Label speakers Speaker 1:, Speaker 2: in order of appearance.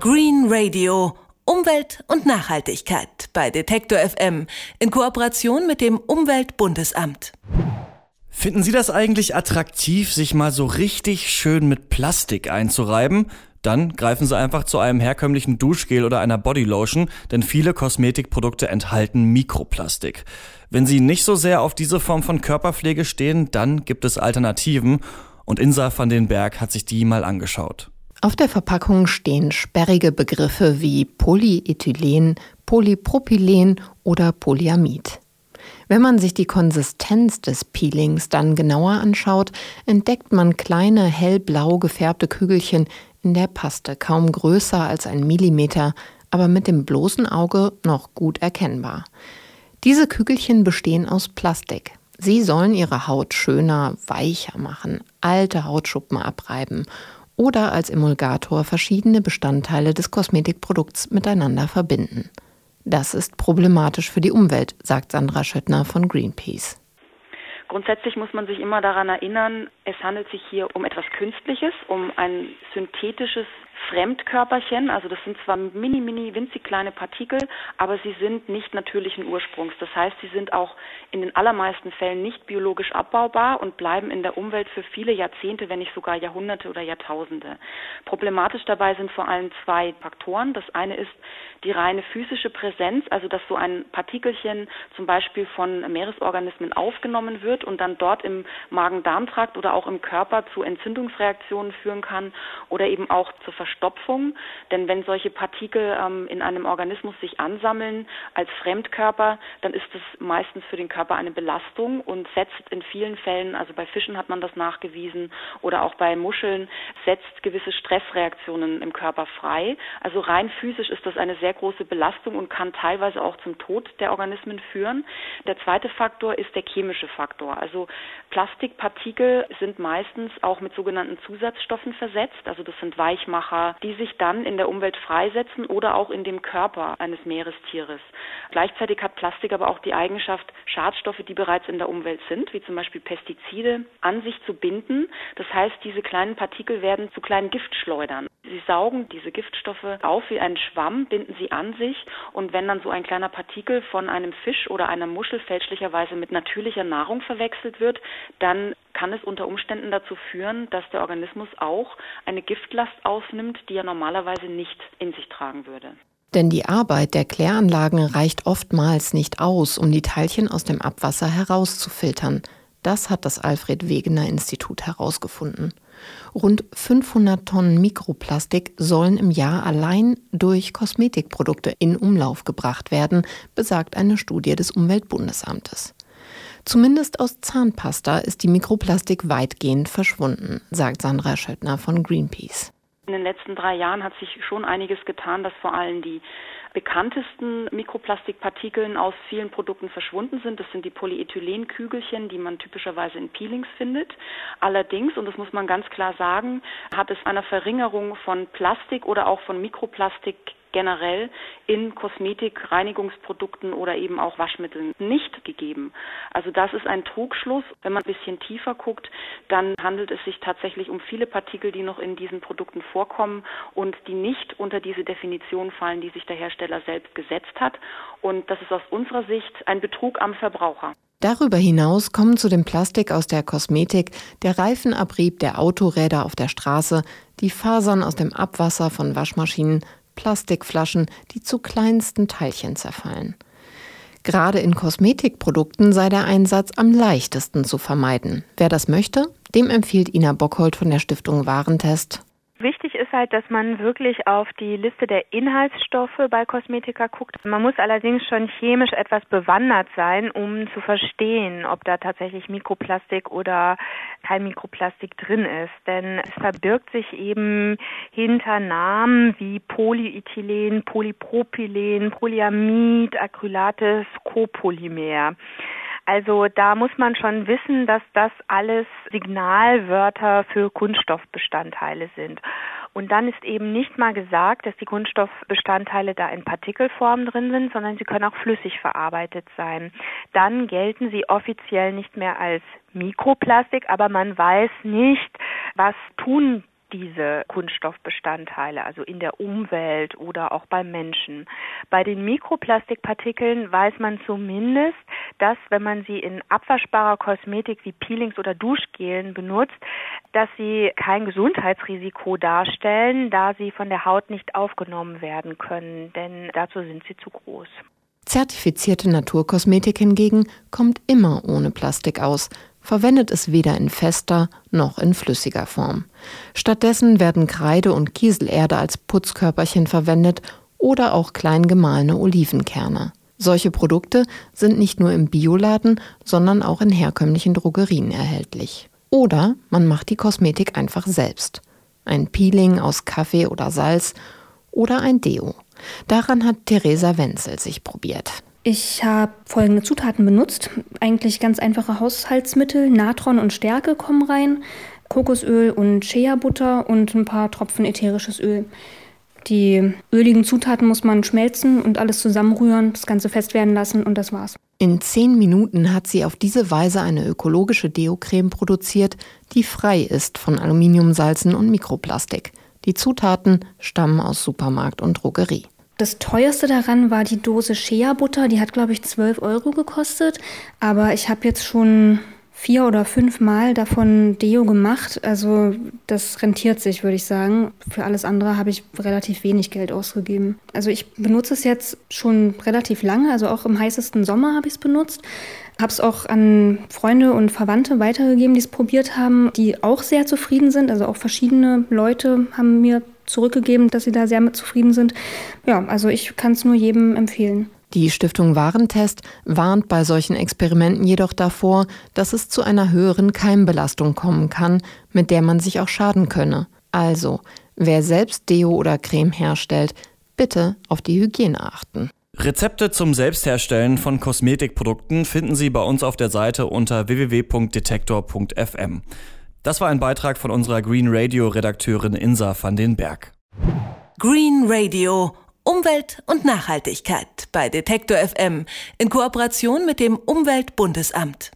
Speaker 1: Green Radio. Umwelt und Nachhaltigkeit bei Detektor FM in Kooperation mit dem Umweltbundesamt.
Speaker 2: Finden Sie das eigentlich attraktiv, sich mal so richtig schön mit Plastik einzureiben? Dann greifen Sie einfach zu einem herkömmlichen Duschgel oder einer Bodylotion, denn viele Kosmetikprodukte enthalten Mikroplastik. Wenn Sie nicht so sehr auf diese Form von Körperpflege stehen, dann gibt es Alternativen und Insa van den Berg hat sich die mal angeschaut.
Speaker 3: Auf der Verpackung stehen sperrige Begriffe wie Polyethylen, Polypropylen oder Polyamid. Wenn man sich die Konsistenz des Peelings dann genauer anschaut, entdeckt man kleine hellblau gefärbte Kügelchen in der Paste, kaum größer als ein Millimeter, aber mit dem bloßen Auge noch gut erkennbar. Diese Kügelchen bestehen aus Plastik. Sie sollen ihre Haut schöner, weicher machen, alte Hautschuppen abreiben oder als Emulgator verschiedene Bestandteile des Kosmetikprodukts miteinander verbinden. Das ist problematisch für die Umwelt, sagt Sandra Schöttner von Greenpeace.
Speaker 4: Grundsätzlich muss man sich immer daran erinnern, es handelt sich hier um etwas Künstliches, um ein synthetisches Fremdkörperchen, also das sind zwar mini, mini, winzig kleine Partikel, aber sie sind nicht natürlichen Ursprungs. Das heißt, sie sind auch in den allermeisten Fällen nicht biologisch abbaubar und bleiben in der Umwelt für viele Jahrzehnte, wenn nicht sogar Jahrhunderte oder Jahrtausende. Problematisch dabei sind vor allem zwei Faktoren. Das eine ist die reine physische Präsenz, also dass so ein Partikelchen zum Beispiel von Meeresorganismen aufgenommen wird und dann dort im Magen-Darm-Trakt oder auch im Körper zu Entzündungsreaktionen führen kann oder eben auch zur Verstopfung. Denn wenn solche Partikel ähm, in einem Organismus sich ansammeln als Fremdkörper, dann ist es meistens für den Körper eine Belastung und setzt in vielen Fällen, also bei Fischen hat man das nachgewiesen oder auch bei Muscheln, setzt gewisse Stressreaktionen im Körper frei. Also rein physisch ist das eine sehr große Belastung und kann teilweise auch zum Tod der Organismen führen. Der zweite Faktor ist der chemische Faktor. Also Plastikpartikel sind meistens auch mit sogenannten Zusatzstoffen versetzt. Also das sind Weichmacher, die sich dann in der Umwelt freisetzen oder auch in dem Körper eines Meerestieres. Gleichzeitig hat Plastik aber auch die Eigenschaft, Schadstoffe, die bereits in der Umwelt sind, wie zum Beispiel Pestizide, an sich zu binden. Das heißt, diese kleinen Partikel werden zu kleinen Giftschleudern. Sie saugen diese Giftstoffe auf wie ein Schwamm, binden sie an sich und wenn dann so ein kleiner Partikel von einem Fisch oder einer Muschel fälschlicherweise mit natürlicher Nahrung verwechselt wird, dann kann es unter Umständen dazu führen, dass der Organismus auch eine Giftlast aufnimmt, die er normalerweise nicht in sich tragen würde.
Speaker 3: Denn die Arbeit der Kläranlagen reicht oftmals nicht aus, um die Teilchen aus dem Abwasser herauszufiltern. Das hat das Alfred Wegener Institut herausgefunden. Rund 500 Tonnen Mikroplastik sollen im Jahr allein durch Kosmetikprodukte in Umlauf gebracht werden, besagt eine Studie des Umweltbundesamtes. Zumindest aus Zahnpasta ist die Mikroplastik weitgehend verschwunden, sagt Sandra Schöttner von Greenpeace.
Speaker 4: In den letzten drei Jahren hat sich schon einiges getan, dass vor allem die bekanntesten Mikroplastikpartikeln aus vielen Produkten verschwunden sind. Das sind die Polyethylenkügelchen, die man typischerweise in Peelings findet. Allerdings, und das muss man ganz klar sagen, hat es einer Verringerung von Plastik oder auch von Mikroplastik generell in Kosmetik, Reinigungsprodukten oder eben auch Waschmitteln nicht gegeben. Also das ist ein Trugschluss. Wenn man ein bisschen tiefer guckt, dann handelt es sich tatsächlich um viele Partikel, die noch in diesen Produkten vorkommen und die nicht unter diese Definition fallen, die sich der Hersteller selbst gesetzt hat. Und das ist aus unserer Sicht ein Betrug am Verbraucher.
Speaker 3: Darüber hinaus kommen zu dem Plastik aus der Kosmetik der Reifenabrieb der Autoräder auf der Straße, die Fasern aus dem Abwasser von Waschmaschinen Plastikflaschen, die zu kleinsten Teilchen zerfallen. Gerade in Kosmetikprodukten sei der Einsatz am leichtesten zu vermeiden. Wer das möchte, dem empfiehlt Ina Bockhold von der Stiftung Warentest
Speaker 5: Wichtig ist halt, dass man wirklich auf die Liste der Inhaltsstoffe bei Kosmetika guckt. Man muss allerdings schon chemisch etwas bewandert sein, um zu verstehen, ob da tatsächlich Mikroplastik oder kein Mikroplastik drin ist. Denn es verbirgt sich eben hinter Namen wie Polyethylen, Polypropylen, Polyamid, Acrylates, Copolymer. Also da muss man schon wissen, dass das alles Signalwörter für Kunststoffbestandteile sind. Und dann ist eben nicht mal gesagt, dass die Kunststoffbestandteile da in Partikelform drin sind, sondern sie können auch flüssig verarbeitet sein. Dann gelten sie offiziell nicht mehr als Mikroplastik, aber man weiß nicht, was tun diese Kunststoffbestandteile, also in der Umwelt oder auch beim Menschen. Bei den Mikroplastikpartikeln weiß man zumindest, dass wenn man sie in abwaschbarer Kosmetik wie Peelings oder Duschgelen benutzt, dass sie kein Gesundheitsrisiko darstellen, da sie von der Haut nicht aufgenommen werden können, denn dazu sind sie zu groß.
Speaker 3: Zertifizierte Naturkosmetik hingegen kommt immer ohne Plastik aus, verwendet es weder in fester noch in flüssiger Form. Stattdessen werden Kreide und Kieselerde als Putzkörperchen verwendet oder auch klein gemahlene Olivenkerne. Solche Produkte sind nicht nur im Bioladen, sondern auch in herkömmlichen Drogerien erhältlich. Oder man macht die Kosmetik einfach selbst. Ein Peeling aus Kaffee oder Salz oder ein Deo. Daran hat Theresa Wenzel sich probiert.
Speaker 6: Ich habe folgende Zutaten benutzt. Eigentlich ganz einfache Haushaltsmittel. Natron und Stärke kommen rein. Kokosöl und Shea-Butter und ein paar Tropfen ätherisches Öl. Die öligen Zutaten muss man schmelzen und alles zusammenrühren, das Ganze fest werden lassen und das war's.
Speaker 3: In zehn Minuten hat sie auf diese Weise eine ökologische Deo-Creme produziert, die frei ist von Aluminiumsalzen und Mikroplastik. Die Zutaten stammen aus Supermarkt und Drogerie.
Speaker 6: Das teuerste daran war die Dose Shea-Butter. Die hat, glaube ich, 12 Euro gekostet. Aber ich habe jetzt schon vier oder fünf Mal davon Deo gemacht. Also das rentiert sich, würde ich sagen. Für alles andere habe ich relativ wenig Geld ausgegeben. Also ich benutze es jetzt schon relativ lange. Also auch im heißesten Sommer habe ich es benutzt. Habe es auch an Freunde und Verwandte weitergegeben, die es probiert haben, die auch sehr zufrieden sind. Also auch verschiedene Leute haben mir zurückgegeben, dass sie da sehr mit zufrieden sind. Ja, also ich kann es nur jedem empfehlen.
Speaker 3: Die Stiftung Warentest warnt bei solchen Experimenten jedoch davor, dass es zu einer höheren Keimbelastung kommen kann, mit der man sich auch schaden könne. Also, wer selbst Deo oder Creme herstellt, bitte auf die Hygiene achten.
Speaker 2: Rezepte zum Selbstherstellen von Kosmetikprodukten finden Sie bei uns auf der Seite unter www.detektor.fm. Das war ein Beitrag von unserer Green Radio Redakteurin Insa van den Berg.
Speaker 1: Green Radio Umwelt und Nachhaltigkeit bei Detektor FM in Kooperation mit dem Umweltbundesamt.